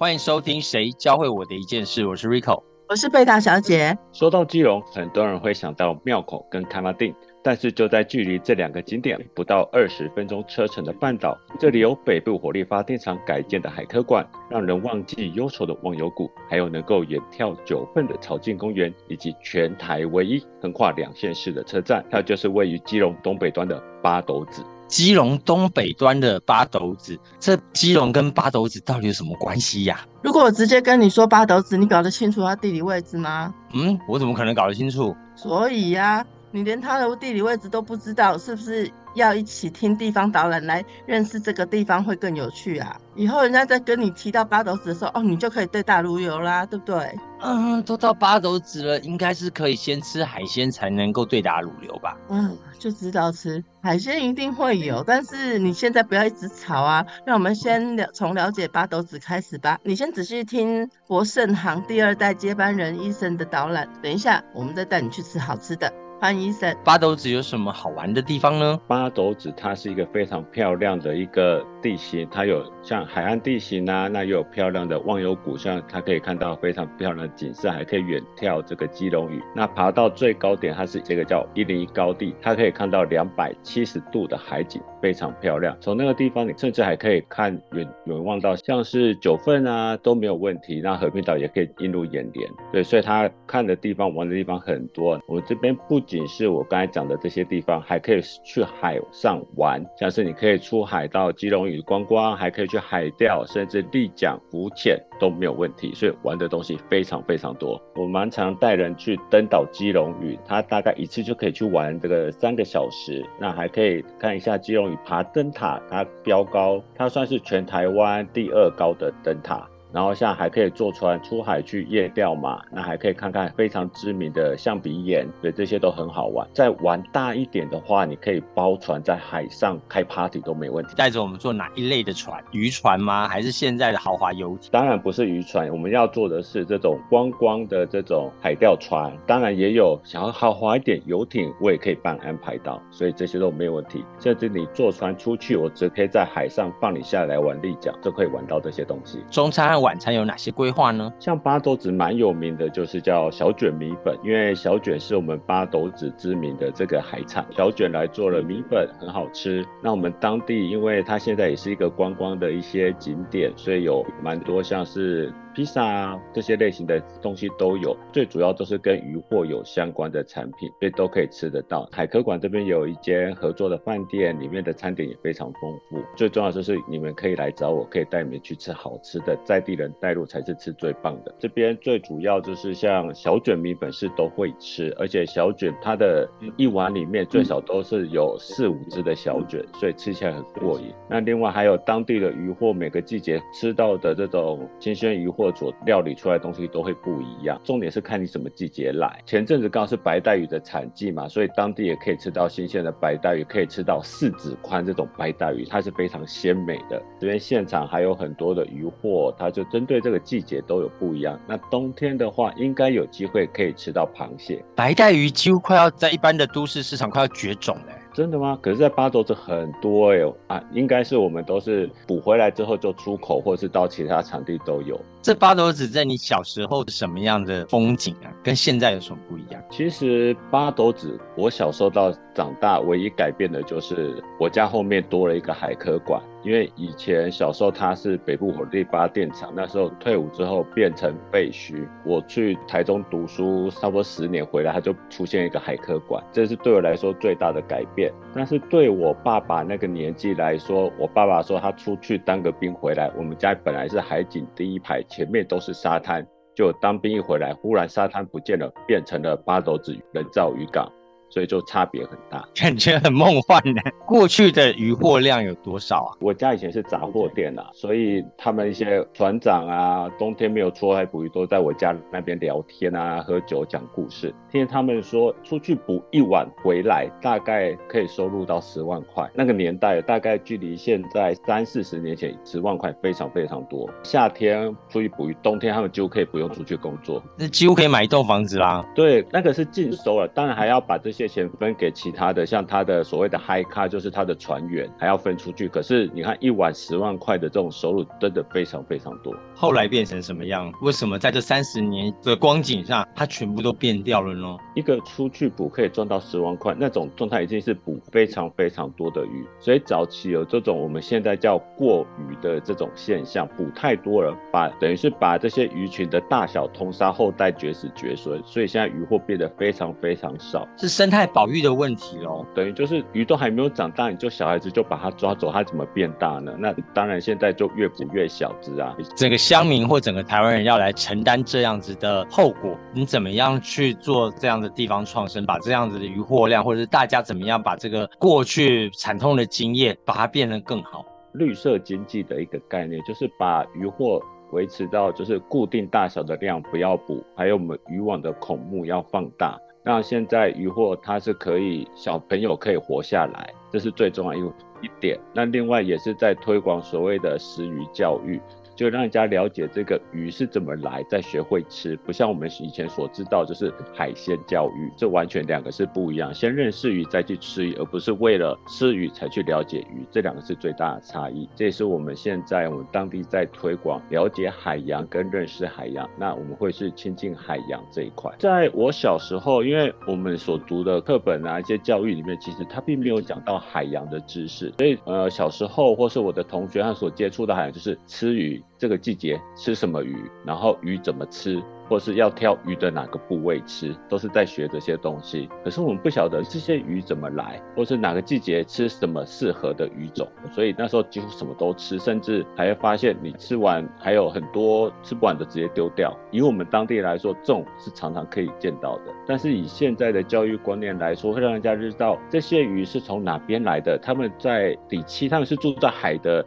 欢迎收听《谁教会我的一件事》，我是 Rico，我是贝塔小姐。说到基隆，很多人会想到庙口跟开发定，但是就在距离这两个景点不到二十分钟车程的半岛，这里有北部火力发电厂改建的海科馆，让人忘记忧愁的忘忧谷，还有能够远眺九份的草径公园，以及全台唯一横跨两县市的车站，它就是位于基隆东北端的八斗子。基隆东北端的八斗子，这基隆跟八斗子到底有什么关系呀？如果我直接跟你说八斗子，你搞得清楚它地理位置吗？嗯，我怎么可能搞得清楚？所以呀，你连它的地理位置都不知道，是不是？要一起听地方导览来认识这个地方会更有趣啊！以后人家在跟你提到八斗子的时候，哦，你就可以对大如游啦，对不对？嗯，都到八斗子了，应该是可以先吃海鲜才能够对答如流吧？嗯，就知道吃海鲜一定会有，但是你现在不要一直吵啊！让我们先了从了解八斗子开始吧。你先仔细听博盛行第二代接班人医生的导览，等一下我们再带你去吃好吃的。潘医生，八斗子有什么好玩的地方呢？八斗子它是一个非常漂亮的一个地形，它有像海岸地形啊，那又有漂亮的忘忧谷，像它可以看到非常漂亮的景色，还可以远眺这个基隆屿。那爬到最高点，它是这个叫一零一高地，它可以看到两百七十度的海景，非常漂亮。从那个地方，你甚至还可以看远远望到像是九份啊都没有问题。那和平岛也可以映入眼帘，对，所以他看的地方、玩的地方很多。我们这边不。仅是我刚才讲的这些地方，还可以去海上玩，像是你可以出海到基隆屿观光，还可以去海钓，甚至立桨浮潜都没有问题。所以玩的东西非常非常多。我蛮常带人去登岛基隆屿，他大概一次就可以去玩这个三个小时。那还可以看一下基隆你爬灯塔，它标高，它算是全台湾第二高的灯塔。然后像还可以坐船出海去夜钓嘛，那还可以看看非常知名的象鼻岩，对，这些都很好玩。再玩大一点的话，你可以包船在海上开 party 都没问题。带着我们坐哪一类的船？渔船吗？还是现在的豪华游艇？当然不是渔船，我们要做的是这种观光的这种海钓船。当然也有想要豪华一点游艇，我也可以帮安排到，所以这些都没有问题。甚至你坐船出去，我只可以在海上放你下来玩立桨，就可以玩到这些东西。中餐。晚餐有哪些规划呢？像八斗子蛮有名的，就是叫小卷米粉，因为小卷是我们八斗子知名的这个海产，小卷来做了米粉，很好吃。那我们当地，因为它现在也是一个观光的一些景点，所以有蛮多像是。披萨啊，这些类型的东西都有，最主要都是跟渔货有相关的产品，所以都可以吃得到。海科馆这边有一间合作的饭店，里面的餐点也非常丰富。最重要就是你们可以来找我，可以带你们去吃好吃的，在地人带路才是吃最棒的。这边最主要就是像小卷米粉是都会吃，而且小卷它的一碗里面最少都是有四五只的小卷，所以吃起来很过瘾。那另外还有当地的渔货，每个季节吃到的这种新鲜渔获。或者料理出来的东西都会不一样，重点是看你什么季节来。前阵子刚好是白带鱼的产季嘛，所以当地也可以吃到新鲜的白带鱼，可以吃到四指宽这种白带鱼，它是非常鲜美的。这边现场还有很多的鱼货，它就针对这个季节都有不一样。那冬天的话，应该有机会可以吃到螃蟹。白带鱼几乎快要在一般的都市市场快要绝种了。真的吗？可是，在八斗子很多哎啊，应该是我们都是补回来之后就出口，或者是到其他场地都有。这八斗子在你小时候什么样的风景啊？跟现在有什么不一样？其实八斗子，我小时候到长大，唯一改变的就是我家后面多了一个海科馆。因为以前小时候他是北部火力发电厂，那时候退伍之后变成废墟。我去台中读书差不多十年回来，他就出现一个海科馆，这是对我来说最大的改变。但是对我爸爸那个年纪来说，我爸爸说他出去当个兵回来，我们家本来是海景第一排。前面都是沙滩，就当兵一回来，忽然沙滩不见了，变成了八斗子人造渔港。所以就差别很大，感觉很梦幻呢。过去的渔获量有多少啊？我家以前是杂货店啊，所以他们一些船长啊，冬天没有出海捕鱼，都在我家那边聊天啊，喝酒讲故事。听他们说，出去捕一晚回来，大概可以收入到十万块。那个年代大概距离现在三四十年前，十万块非常非常多。夏天出去捕鱼，冬天他们几乎可以不用出去工作，那几乎可以买一栋房子啦。对，那个是净收了，当然还要把这些。些钱分给其他的，像他的所谓的 high 卡，就是他的船员还要分出去。可是你看一晚十万块的这种收入，真的非常非常多。后来变成什么样？为什么在这三十年的光景上，它全部都变掉了呢？一个出去捕可以赚到十万块，那种状态已经是捕非常非常多的鱼。所以早期有这种我们现在叫过鱼的这种现象，捕太多了，把等于是把这些鱼群的大小通杀，后代绝死绝孙。所以现在鱼获变得非常非常少，是生态保育的问题喽。等于就是鱼都还没有长大，你就小孩子就把它抓走，它怎么变大呢？那当然现在就越捕越小只啊。整个乡民或整个台湾人要来承担这样子的后果，你怎么样去做这样的地方创生，把这样子的渔获量，或者是大家怎么样把这个过去惨痛的经验，把它变得更好？绿色经济的一个概念，就是把渔获。维持到就是固定大小的量不要补，还有我们渔网的孔目要放大。那现在鱼获它是可以小朋友可以活下来，这是最重要一一点。那另外也是在推广所谓的食鱼教育。就让人家了解这个鱼是怎么来，再学会吃，不像我们以前所知道，就是海鲜教育，这完全两个是不一样。先认识鱼，再去吃鱼，而不是为了吃鱼才去了解鱼，这两个是最大的差异。这也是我们现在我们当地在推广了解海洋跟认识海洋。那我们会是亲近海洋这一块。在我小时候，因为我们所读的课本啊，一些教育里面，其实它并没有讲到海洋的知识，所以呃，小时候或是我的同学他所接触的海洋就是吃鱼。这个季节吃什么鱼，然后鱼怎么吃，或是要挑鱼的哪个部位吃，都是在学这些东西。可是我们不晓得这些鱼怎么来，或是哪个季节吃什么适合的鱼种，所以那时候几乎什么都吃，甚至还会发现你吃完还有很多吃不完的直接丢掉。以我们当地来说，这种是常常可以见到的。但是以现在的教育观念来说，会让人家知道这些鱼是从哪边来的，他们在底栖，他们是住在海的。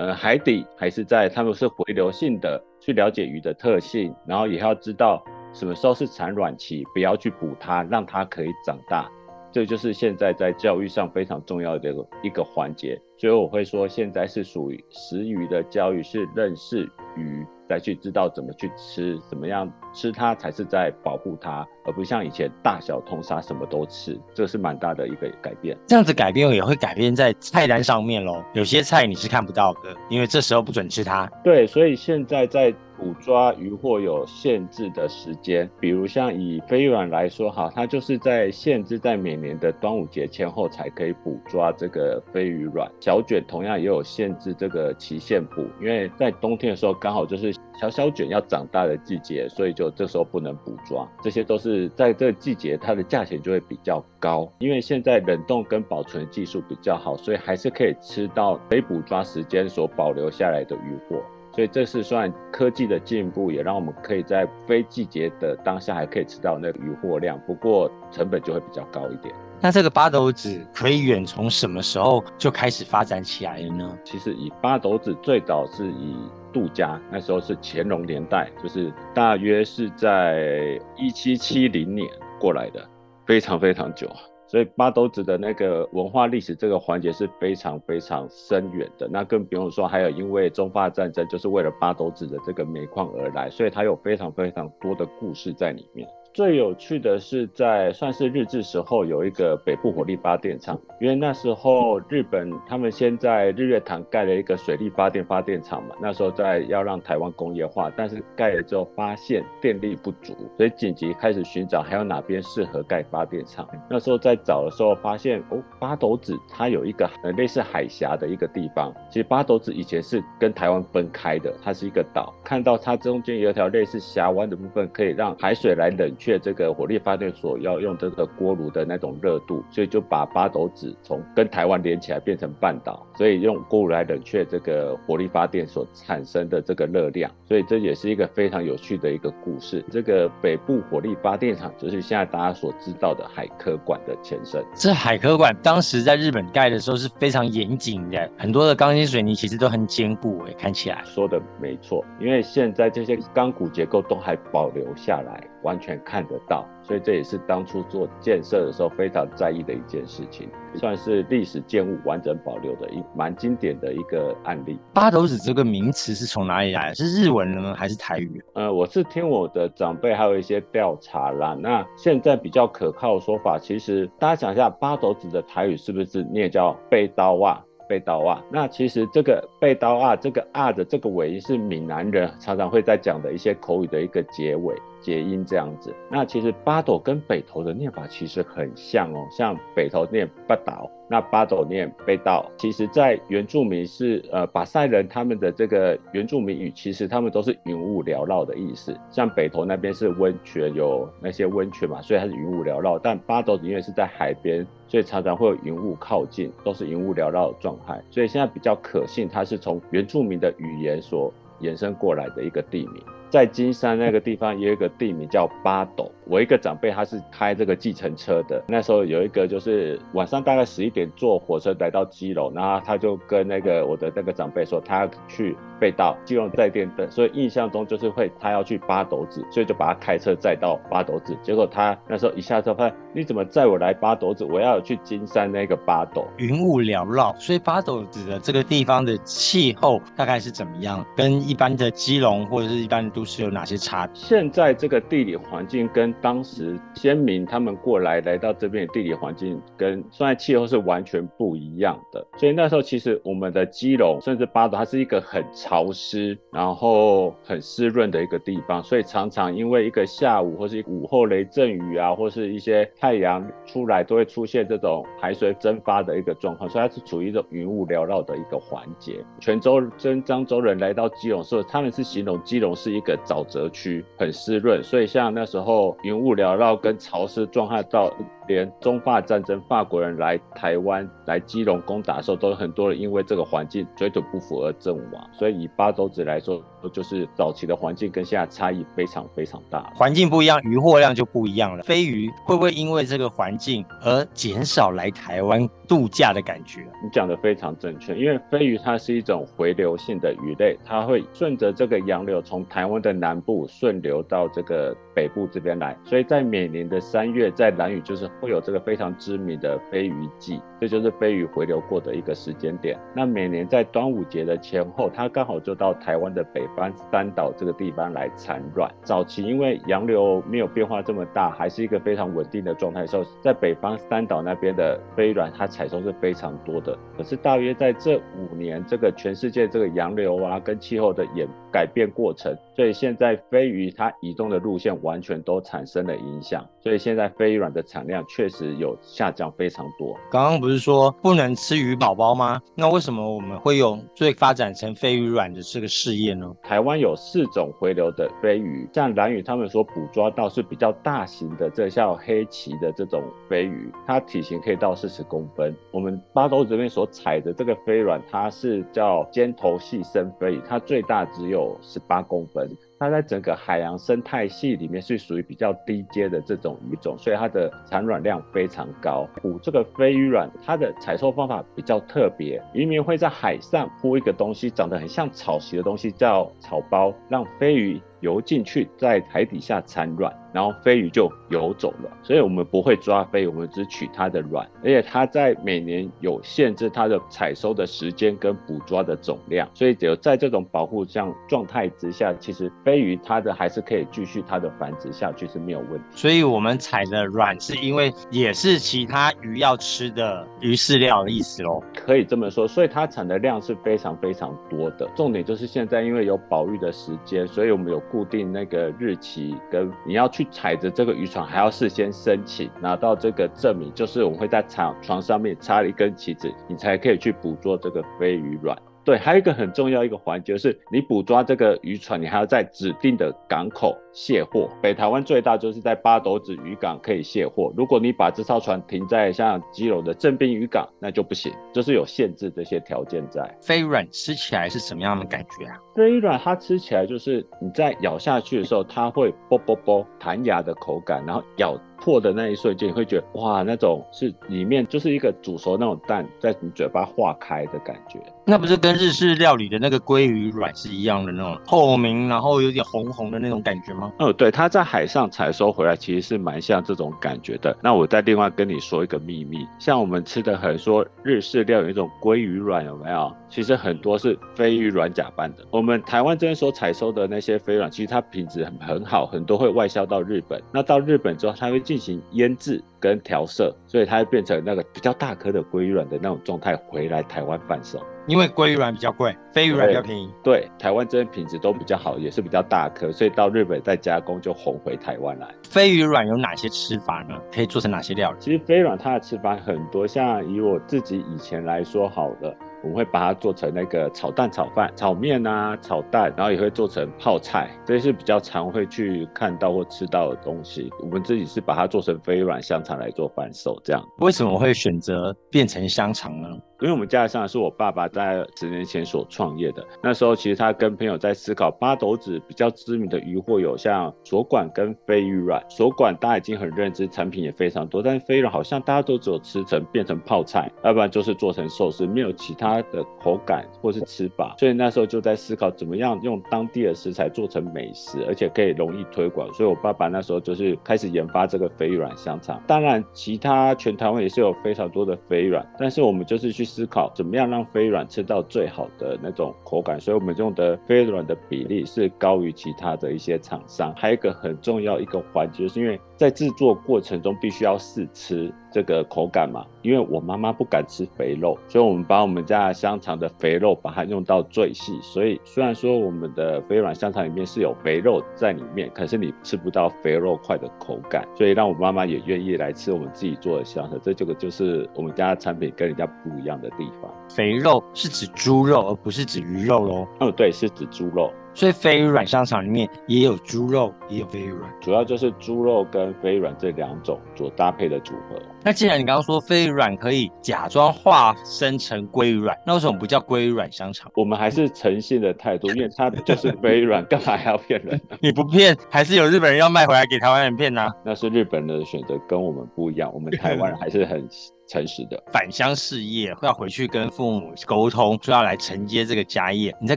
呃，海底还是在，他们是回流性的，去了解鱼的特性，然后也要知道什么时候是产卵期，不要去捕它，让它可以长大，这就是现在在教育上非常重要的一个环节。所以我会说，现在是属于食鱼的教育，是认识鱼。再去知道怎么去吃，怎么样吃它才是在保护它，而不像以前大小通杀什么都吃，这是蛮大的一个改变。这样子改变也会改变在菜单上面喽，有些菜你是看不到的，因为这时候不准吃它。对，所以现在在。捕抓渔获有限制的时间，比如像以飞鱼卵来说，哈，它就是在限制在每年的端午节前后才可以捕抓这个飞鱼卵。小卷同样也有限制这个期限捕，因为在冬天的时候刚好就是小小卷要长大的季节，所以就这时候不能捕抓。这些都是在这个季节它的价钱就会比较高，因为现在冷冻跟保存技术比较好，所以还是可以吃到可以捕抓时间所保留下来的渔获。所以这是算科技的进步，也让我们可以在非季节的当下还可以吃到那个渔获量，不过成本就会比较高一点。那这个八斗子可以远从什么时候就开始发展起来了呢？其实以八斗子最早是以杜家，那时候是乾隆年代，就是大约是在一七七零年过来的，非常非常久。所以八斗子的那个文化历史这个环节是非常非常深远的，那更不用说还有因为中法战争就是为了八斗子的这个煤矿而来，所以它有非常非常多的故事在里面。最有趣的是，在算是日治时候，有一个北部火力发电厂。因为那时候日本他们先在日月潭盖了一个水力发电发电厂嘛，那时候在要让台湾工业化，但是盖了之后发现电力不足，所以紧急开始寻找还有哪边适合盖发电厂。那时候在找的时候，发现哦，八斗子它有一个呃类似海峡的一个地方。其实八斗子以前是跟台湾分开的，它是一个岛。看到它中间有一条类似峡湾的部分，可以让海水来冷。却这个火力发电所要用这个锅炉的那种热度，所以就把八斗子从跟台湾连起来变成半岛，所以用锅炉来冷却这个火力发电所产生的这个热量，所以这也是一个非常有趣的一个故事。这个北部火力发电厂就是现在大家所知道的海科馆的前身。这海科馆当时在日本盖的时候是非常严谨的，很多的钢筋水泥其实都很坚固诶，看起来说的没错，因为现在这些钢骨结构都还保留下来。完全看得到，所以这也是当初做建设的时候非常在意的一件事情，算是历史建物完整保留的一蛮经典的一个案例。八斗子这个名词是从哪里来？是日文呢，还是台语？呃，我是听我的长辈还有一些调查啦。那现在比较可靠的说法，其实大家想一下，八斗子的台语是不是念叫背刀袜？背刀啊，那其实这个背刀啊，这个啊的这个尾音是闽南人常常会在讲的一些口语的一个结尾结音这样子。那其实八斗跟北投的念法其实很像哦，像北投念八岛，那八斗念背刀。其实，在原住民是呃巴塞人他们的这个原住民语，其实他们都是云雾缭绕的意思。像北投那边是温泉有那些温泉嘛，所以它是云雾缭绕。但八斗因为是在海边。所以常常会有云雾靠近，都是云雾缭绕的状态。所以现在比较可信，它是从原住民的语言所延伸过来的一个地名。在金山那个地方也有一个地名叫八斗。我一个长辈他是开这个计程车的，那时候有一个就是晚上大概十一点坐火车来到基隆，然后他就跟那个我的那个长辈说他要去被盗基隆在电灯，所以印象中就是会他要去八斗子，所以就把他开车载到八斗子。结果他那时候一下车发现你怎么载我来八斗子？我要去金山那个八斗。云雾缭绕，所以八斗子的这个地方的气候大概是怎么样？跟一般的基隆或者是一般的都市有哪些差？现在这个地理环境跟当时先民他们过来来到这边的地理环境跟现在气候是完全不一样的，所以那时候其实我们的基隆甚至八斗，它是一个很潮湿，然后很湿润的一个地方，所以常常因为一个下午或是午后雷阵雨啊，或是一些太阳出来，都会出现这种海水蒸发的一个状况，所以它是处于一种云雾缭绕的一个环节。泉州跟漳州人来到基隆时候，他们是形容基隆是一个沼泽区，很湿润，所以像那时候云雾缭绕跟潮湿状态到。连中法战争，法国人来台湾来基隆攻打的时候，都有很多人因为这个环境水土不服而阵亡。所以以八斗子来说，就是早期的环境跟现在差异非常非常大。环境不一样，渔获量就不一样了。飞鱼会不会因为这个环境而减少来台湾度假的感觉？你讲的非常正确，因为飞鱼它是一种回流性的鱼类，它会顺着这个洋流从台湾的南部顺流到这个北部这边来。所以在每年的三月，在南屿就是。会有这个非常知名的飞鱼季，这就是飞鱼回流过的一个时间点。那每年在端午节的前后，它刚好就到台湾的北方三岛这个地方来产卵。早期因为洋流没有变化这么大，还是一个非常稳定的状态的时候，在北方三岛那边的飞卵它采收是非常多的。可是大约在这五年，这个全世界这个洋流啊跟气候的演改变过程，所以现在飞鱼它移动的路线完全都产生了影响。所以现在飞鱼卵的产量。确实有下降非常多。刚刚不是说不能吃鱼宝宝吗？那为什么我们会有最发展成飞鱼卵的这个事业呢？台湾有四种回流的飞鱼，像蓝屿他们所捕捉到是比较大型的，这叫黑鳍的这种飞鱼，它体型可以到四十公分。我们巴州这边所采的这个飞卵，它是叫尖头细身飞鱼，它最大只有十八公分。它在整个海洋生态系里面是属于比较低阶的这种鱼种，所以它的产卵量非常高。捕这个飞鱼卵，它的采收方法比较特别，渔民会在海上铺一个东西，长得很像草席的东西，叫草包，让飞鱼。游进去，在海底下产卵，然后飞鱼就游走了。所以我们不会抓飞，我们只取它的卵。而且它在每年有限制它的采收的时间跟捕抓的总量。所以只有在这种保护像状态之下，其实飞鱼它的还是可以继续它的繁殖下去是没有问题。所以我们采的卵是因为也是其他鱼要吃的鱼饲料的意思喽，可以这么说。所以它产的量是非常非常多的。重点就是现在因为有保育的时间，所以我们有。固定那个日期，跟你要去踩着这个渔船，还要事先申请拿到这个证明，就是我们会在船船上面插一根旗子，你才可以去捕捉这个飞鱼卵。对，还有一个很重要一个环节是，你捕抓这个渔船，你还要在指定的港口卸货。北台湾最大就是在八斗子渔港可以卸货。如果你把这艘船停在像基隆的正滨渔港，那就不行，就是有限制这些条件在。飞软吃起来是什么样的感觉啊？飞软它吃起来就是你在咬下去的时候，它会啵啵啵弹牙的口感，然后咬。破的那一瞬间，你会觉得哇，那种是里面就是一个煮熟那种蛋在你嘴巴化开的感觉。那不是跟日式料理的那个鲑鱼卵是一样的那种透明，然后有点红红的那种感觉吗？哦，对，它在海上采收回来，其实是蛮像这种感觉的。那我再另外跟你说一个秘密，像我们吃的很说日式料理一种鲑鱼卵有没有？其实很多是飞鱼软甲斑的。我们台湾这边所采收的那些飞卵，其实它品质很很好，很多会外销到日本。那到日本之后，它会进行腌制跟调色，所以它会变成那个比较大颗的鲑鱼卵的那种状态回来台湾贩售。因为鲑鱼卵比较贵，飞鱼卵比较便宜。对，台湾这边品质都比较好，也是比较大颗，所以到日本再加工就红回台湾来。飞鱼卵有哪些吃法呢？可以做成哪些料理？其实飞卵它的吃法很多，像以我自己以前来说，好了。我们会把它做成那个炒蛋、炒饭、炒面啊，炒蛋，然后也会做成泡菜，这些是比较常会去看到或吃到的东西。我们自己是把它做成飞软香肠来做贩售，这样。为什么会选择变成香肠呢？因为我们家的上是我爸爸在十年前所创业的，那时候其实他跟朋友在思考八斗子比较知名的鱼货有像锁管跟飞鱼软。锁管大家已经很认知，产品也非常多，但是飞鱼软好像大家都只有吃成变成泡菜，要不然就是做成寿司，没有其他的口感或是吃法。所以那时候就在思考怎么样用当地的食材做成美食，而且可以容易推广。所以我爸爸那时候就是开始研发这个飞鱼软香肠。当然，其他全台湾也是有非常多的飞鱼软，但是我们就是去。思考怎么样让飞软吃到最好的那种口感，所以我们用的飞软的比例是高于其他的一些厂商。还有一个很重要一个环节，是因为在制作过程中必须要试吃。这个口感嘛，因为我妈妈不敢吃肥肉，所以我们把我们家香肠的肥肉把它用到最细。所以虽然说我们的肥软香肠里面是有肥肉在里面，可是你吃不到肥肉块的口感。所以让我妈妈也愿意来吃我们自己做的香肠，这这个就是我们家的产品跟人家不一样的地方。肥肉是指猪肉，而不是指鱼肉喽？嗯，对，是指猪肉。所以飞软香肠里面也有猪肉，也有飞软，主要就是猪肉跟飞软这两种做搭配的组合。那既然你刚刚说飞软可以假装化身成鲑鱼软，那为什么不叫鲑鱼软香肠？我们还是诚信的态度，因为它就是飞软，干嘛还要骗人？你不骗，还是有日本人要卖回来给台湾人骗呢？那是日本人的选择，跟我们不一样。我们台湾人还是很。诚实的返乡事业，要回去跟父母沟通，说要来承接这个家业。你在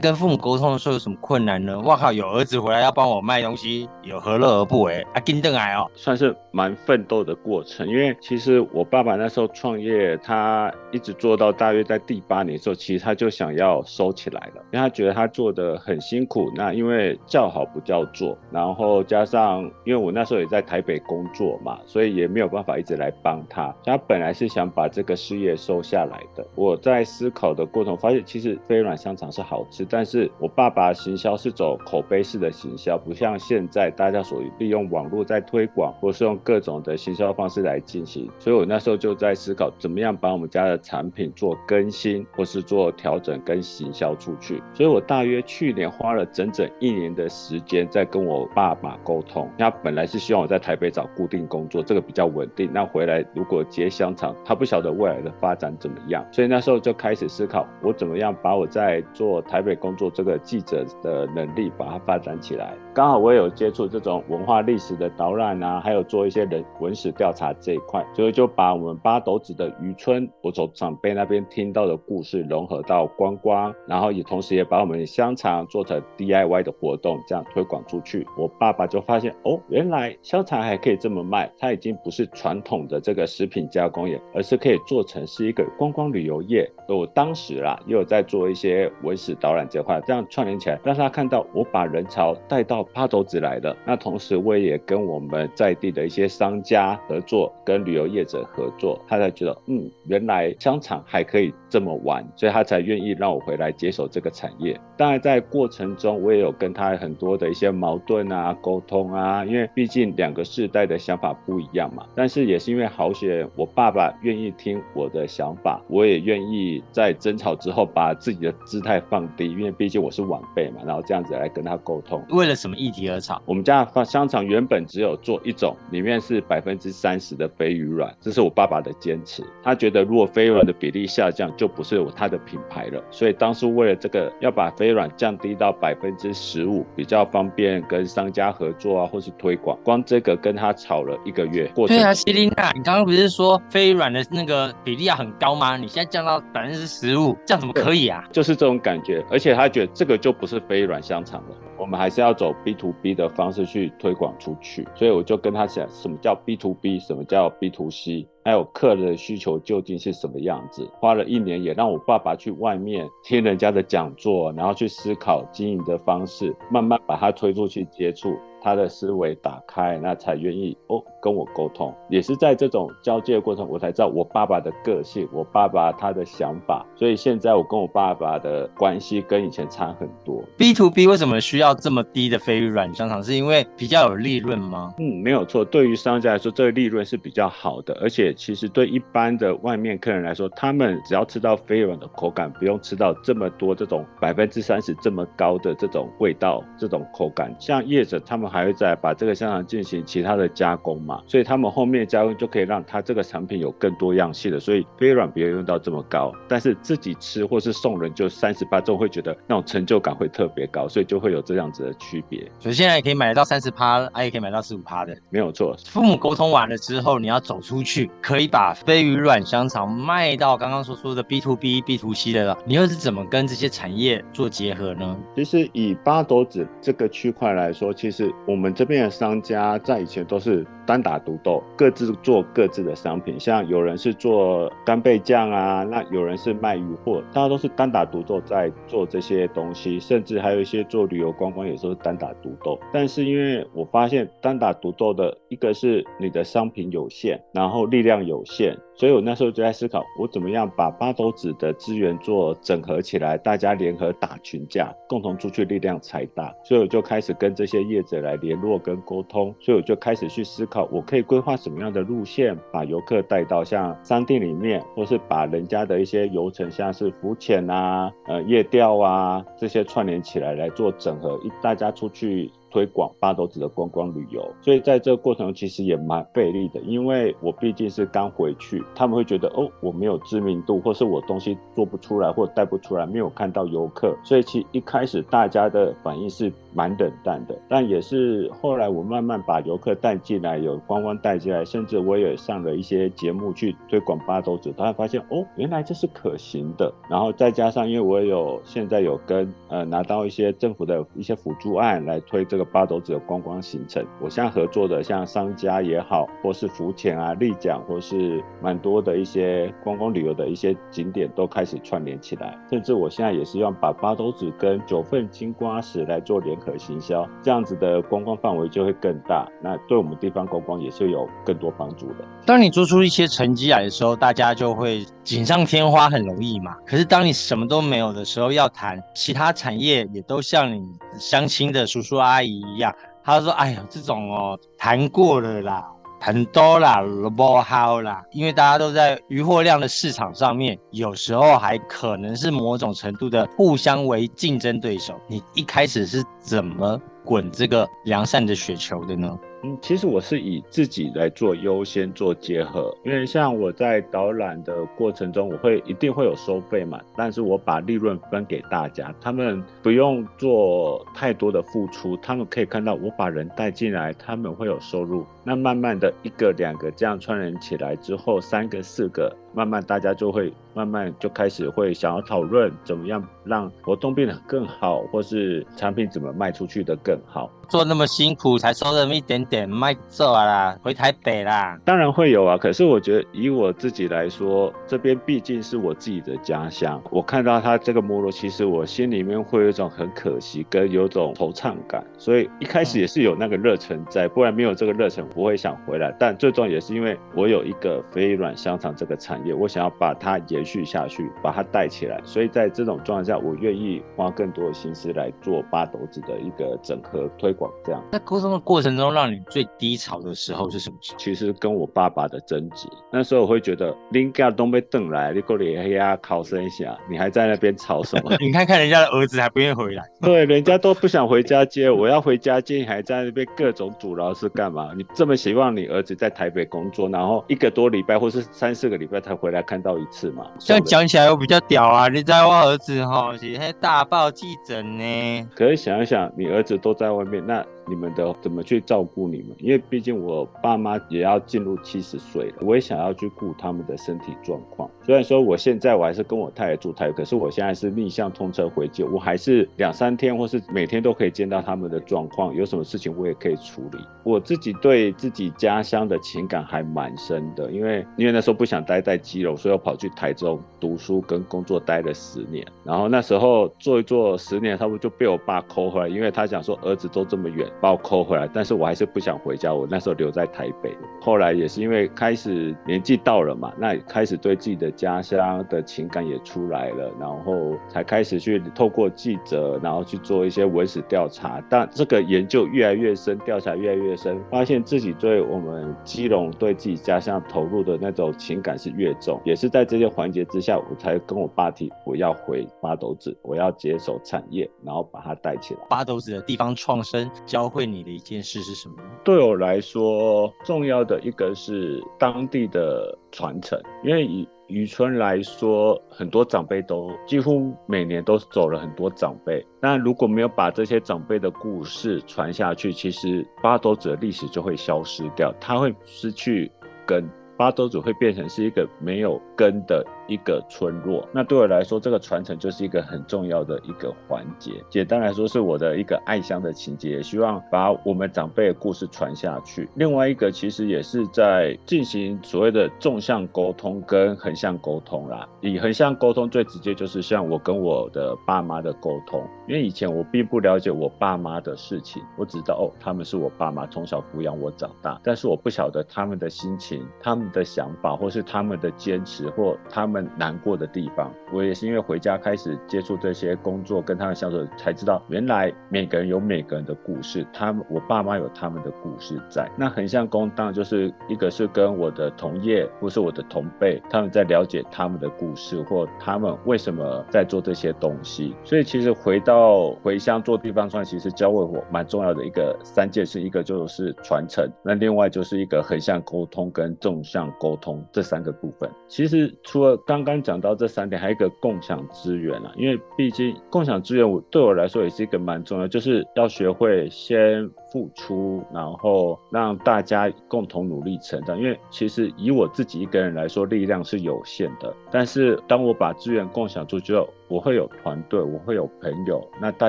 跟父母沟通的时候有什么困难呢？哇靠，有儿子回来要帮我卖东西，有何乐而不为？啊，跟邓来哦，算是蛮奋斗的过程。因为其实我爸爸那时候创业，他一直做到大约在第八年的时候，其实他就想要收起来了，因为他觉得他做的很辛苦。那因为叫好不叫座，然后加上因为我那时候也在台北工作嘛，所以也没有办法一直来帮他。他本来是想。把这个事业收下来的，我在思考的过程发现，其实飞软香肠是好吃，但是我爸爸行销是走口碑式的行销，不像现在大家所利用网络在推广，或是用各种的行销方式来进行，所以我那时候就在思考，怎么样把我们家的产品做更新，或是做调整跟行销出去。所以我大约去年花了整整一年的时间在跟我爸爸沟通，他本来是希望我在台北找固定工作，这个比较稳定，那回来如果接香肠，他。不晓得未来的发展怎么样，所以那时候就开始思考，我怎么样把我在做台北工作这个记者的能力把它发展起来。刚好我也有接触这种文化历史的导览啊，还有做一些人文史调查这一块，所以就把我们八斗子的渔村，我从长辈那边听到的故事融合到观光，然后也同时也把我们香肠做成 DIY 的活动，这样推广出去。我爸爸就发现，哦，原来香肠还可以这么卖，它已经不是传统的这个食品加工业，而是可以做成是一个观光旅游业。我当时啦，也有在做一些文史导览这块，这样串联起来，让他看到我把人潮带到八斗子来的。那同时，我也跟我们在地的一些商家合作，跟旅游业者合作，他才觉得，嗯，原来香肠还可以这么玩，所以他才愿意让我回来接手这个产业。当然，在过程中，我也有跟他很多的一些矛盾啊、沟通啊，因为毕竟两个世代的想法不一样嘛。但是也是因为好险，我爸爸愿意听我的想法，我也愿意在争吵之后把自己的姿态放低，因为毕竟我是晚辈嘛，然后这样子来跟他沟通。为了什么议题而吵？我们家的香肠原本只有做一种，里面是百分之三十的飞鱼卵，这是我爸爸的坚持。他觉得如果飞鱼卵的比例下降，就不是我他的品牌了。所以当初为了这个，要把飞鱼卵降低到百分之十五，比较方便跟商家合作啊，或是推广。光这个跟他吵了一个月。对啊，希琳娜，你刚刚不是说飞鱼卵的那个比例要很高吗？你现在降到百分之十五，这样怎么可以啊？就是这种感觉，而且他觉得这个就不是非软香肠了。我们还是要走 B to B 的方式去推广出去，所以我就跟他讲，什么叫 B to B，什么叫 B to C，还有客人的需求究竟是什么样子。花了一年，也让我爸爸去外面听人家的讲座，然后去思考经营的方式，慢慢把他推出去接触。他的思维打开，那才愿意哦跟我沟通。也是在这种交接的过程，我才知道我爸爸的个性，我爸爸他的想法。所以现在我跟我爸爸的关系跟以前差很多。B to B 为什么需要这么低的飞鱼软香肠？是因为比较有利润吗？嗯，没有错。对于商家来说，这个利润是比较好的。而且其实对一般的外面客人来说，他们只要吃到飞软的口感，不用吃到这么多这种百分之三十这么高的这种味道、这种口感。像业者他们。还会再把这个香肠进行其他的加工嘛？所以他们后面加工就可以让它这个产品有更多样性的。所以飞软不用用到这么高，但是自己吃或是送人就三十八，就会觉得那种成就感会特别高，所以就会有这样子的区别。所以现在也可以买得到三十趴，也可以买到十五趴的，没有错。父母沟通完了之后，你要走出去，可以把飞鱼软香肠卖到刚刚所说的 B to B、B to C 的了。你又是怎么跟这些产业做结合呢？其实以八斗子这个区块来说，其实。我们这边的商家在以前都是单打独斗，各自做各自的商品。像有人是做干贝酱啊，那有人是卖鱼货，大家都是单打独斗在做这些东西。甚至还有一些做旅游观光，也都是单打独斗。但是因为我发现单打独斗的一个是你的商品有限，然后力量有限。所以我那时候就在思考，我怎么样把八斗子的资源做整合起来，大家联合打群架，共同出去力量才大。所以我就开始跟这些业者来联络跟沟通。所以我就开始去思考，我可以规划什么样的路线，把游客带到像商店里面，或是把人家的一些游程，像是浮潜啊、呃夜钓啊这些串联起来来做整合，一大家出去。推广八斗子的观光旅游，所以在这个过程其实也蛮费力的，因为我毕竟是刚回去，他们会觉得哦我没有知名度，或是我东西做不出来，或带不出来，没有看到游客，所以其一开始大家的反应是蛮冷淡的。但也是后来我慢慢把游客带进来，有观光带进来，甚至我也上了一些节目去推广八斗子，他发现哦原来这是可行的。然后再加上因为我有现在有跟呃拿到一些政府的一些辅助案来推这个。八斗子的观光行程，我现在合作的像商家也好，或是浮潜啊、丽江，或是蛮多的一些观光旅游的一些景点都开始串联起来。甚至我现在也是用把八斗子跟九份金瓜石来做联合行销，这样子的观光范围就会更大。那对我们地方观光也是有更多帮助的。当你做出一些成绩来的时候，大家就会锦上添花，很容易嘛。可是当你什么都没有的时候，要谈其他产业，也都像你相亲的叔叔阿姨。一样，他说：“哎呀，这种哦，谈过了啦，很多啦，不好啦，因为大家都在余货量的市场上面，有时候还可能是某种程度的互相为竞争对手。你一开始是怎么滚这个良善的雪球的呢？”嗯，其实我是以自己来做优先做结合，因为像我在导览的过程中，我会一定会有收费嘛，但是我把利润分给大家，他们不用做太多的付出，他们可以看到我把人带进来，他们会有收入，那慢慢的一个两个这样串联起来之后，三个四个，慢慢大家就会慢慢就开始会想要讨论怎么样让活动变得更好，或是产品怎么卖出去的更好。做那么辛苦才收那么一点点，卖走啦，回台北啦。当然会有啊，可是我觉得以我自己来说，这边毕竟是我自己的家乡。我看到他这个没落，其实我心里面会有一种很可惜，跟有种惆怅感。所以一开始也是有那个热忱在，不然没有这个热忱，不会想回来。但最终也是因为我有一个飞软香肠这个产业，我想要把它延续下去，把它带起来。所以在这种状态下，我愿意花更多的心思来做八斗子的一个整合推广。这样。在沟通的过程中，让你最低潮的时候是什么时候？其实跟我爸爸的争执，那时候我会觉得，林家东被瞪来，你过来黑呀考生一下，你还在那边吵什么？你看看人家的儿子还不愿意回来，对，人家都不想回家接，我要回家接，你还在那边各种阻挠是干嘛？你这么希望你儿子在台北工作，然后一个多礼拜或是三四个礼拜才回来看到一次嘛？这样讲起来又比较屌啊！你在我儿子哈，是大报记者呢。可是想一想，你儿子都在外面，那。你们的怎么去照顾你们？因为毕竟我爸妈也要进入七十岁了，我也想要去顾他们的身体状况。虽然说我现在我还是跟我太太住台北，可是我现在是逆向通车回去，我还是两三天或是每天都可以见到他们的状况，有什么事情我也可以处理。我自己对自己家乡的情感还蛮深的，因为因为那时候不想待在基隆，所以我跑去台中读书跟工作待了十年。然后那时候做一做十年，差不多就被我爸扣回来，因为他想说儿子都这么远。把我扣回来，但是我还是不想回家。我那时候留在台北，后来也是因为开始年纪到了嘛，那开始对自己的家乡的情感也出来了，然后才开始去透过记者，然后去做一些文史调查。但这个研究越来越深，调查越来越深，发现自己对我们基隆对自己家乡投入的那种情感是越重。也是在这些环节之下，我才跟我爸提我要回八斗子，我要接手产业，然后把它带起来。八斗子的地方创生教。教会你的一件事是什么？对我来说，重要的一个是当地的传承。因为以渔村来说，很多长辈都几乎每年都走了很多长辈。那如果没有把这些长辈的故事传下去，其实八斗子的历史就会消失掉，它会失去根。八斗子会变成是一个没有根的。一个村落，那对我来说，这个传承就是一个很重要的一个环节。简单来说，是我的一个爱乡的情节，也希望把我们长辈的故事传下去。另外一个，其实也是在进行所谓的纵向沟通跟横向沟通啦。以横向沟通最直接就是像我跟我的爸妈的沟通，因为以前我并不了解我爸妈的事情，我只知道哦，他们是我爸妈，从小抚养我长大，但是我不晓得他们的心情、他们的想法，或是他们的坚持，或他们。们难过的地方，我也是因为回家开始接触这些工作，跟他们相处，才知道原来每个人有每个人的故事，他们我爸妈有他们的故事在。那横向工当就是一个是跟我的同业或是我的同辈，他们在了解他们的故事，或他们为什么在做这些东西。所以其实回到回乡做地方创其实教会我蛮重要的一个三件事，一个就是传承，那另外就是一个横向沟通跟纵向沟通这三个部分。其实除了刚刚讲到这三点，还有一个共享资源啊，因为毕竟共享资源，我对我来说也是一个蛮重要，就是要学会先。付出，然后让大家共同努力成长。因为其实以我自己一个人来说，力量是有限的。但是当我把资源共享出去后，我会有团队，我会有朋友，那大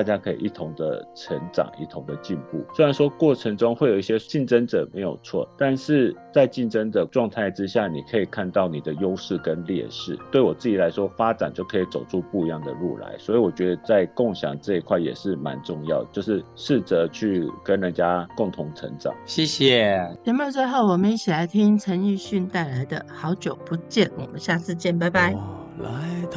家可以一同的成长，一同的进步。虽然说过程中会有一些竞争者没有错，但是在竞争的状态之下，你可以看到你的优势跟劣势。对我自己来说，发展就可以走出不一样的路来。所以我觉得在共享这一块也是蛮重要，就是试着去跟人。家共同成长，谢谢。节目最后，我们一起来听陈奕迅带来的《好久不见》，我们下次见，拜拜。我来到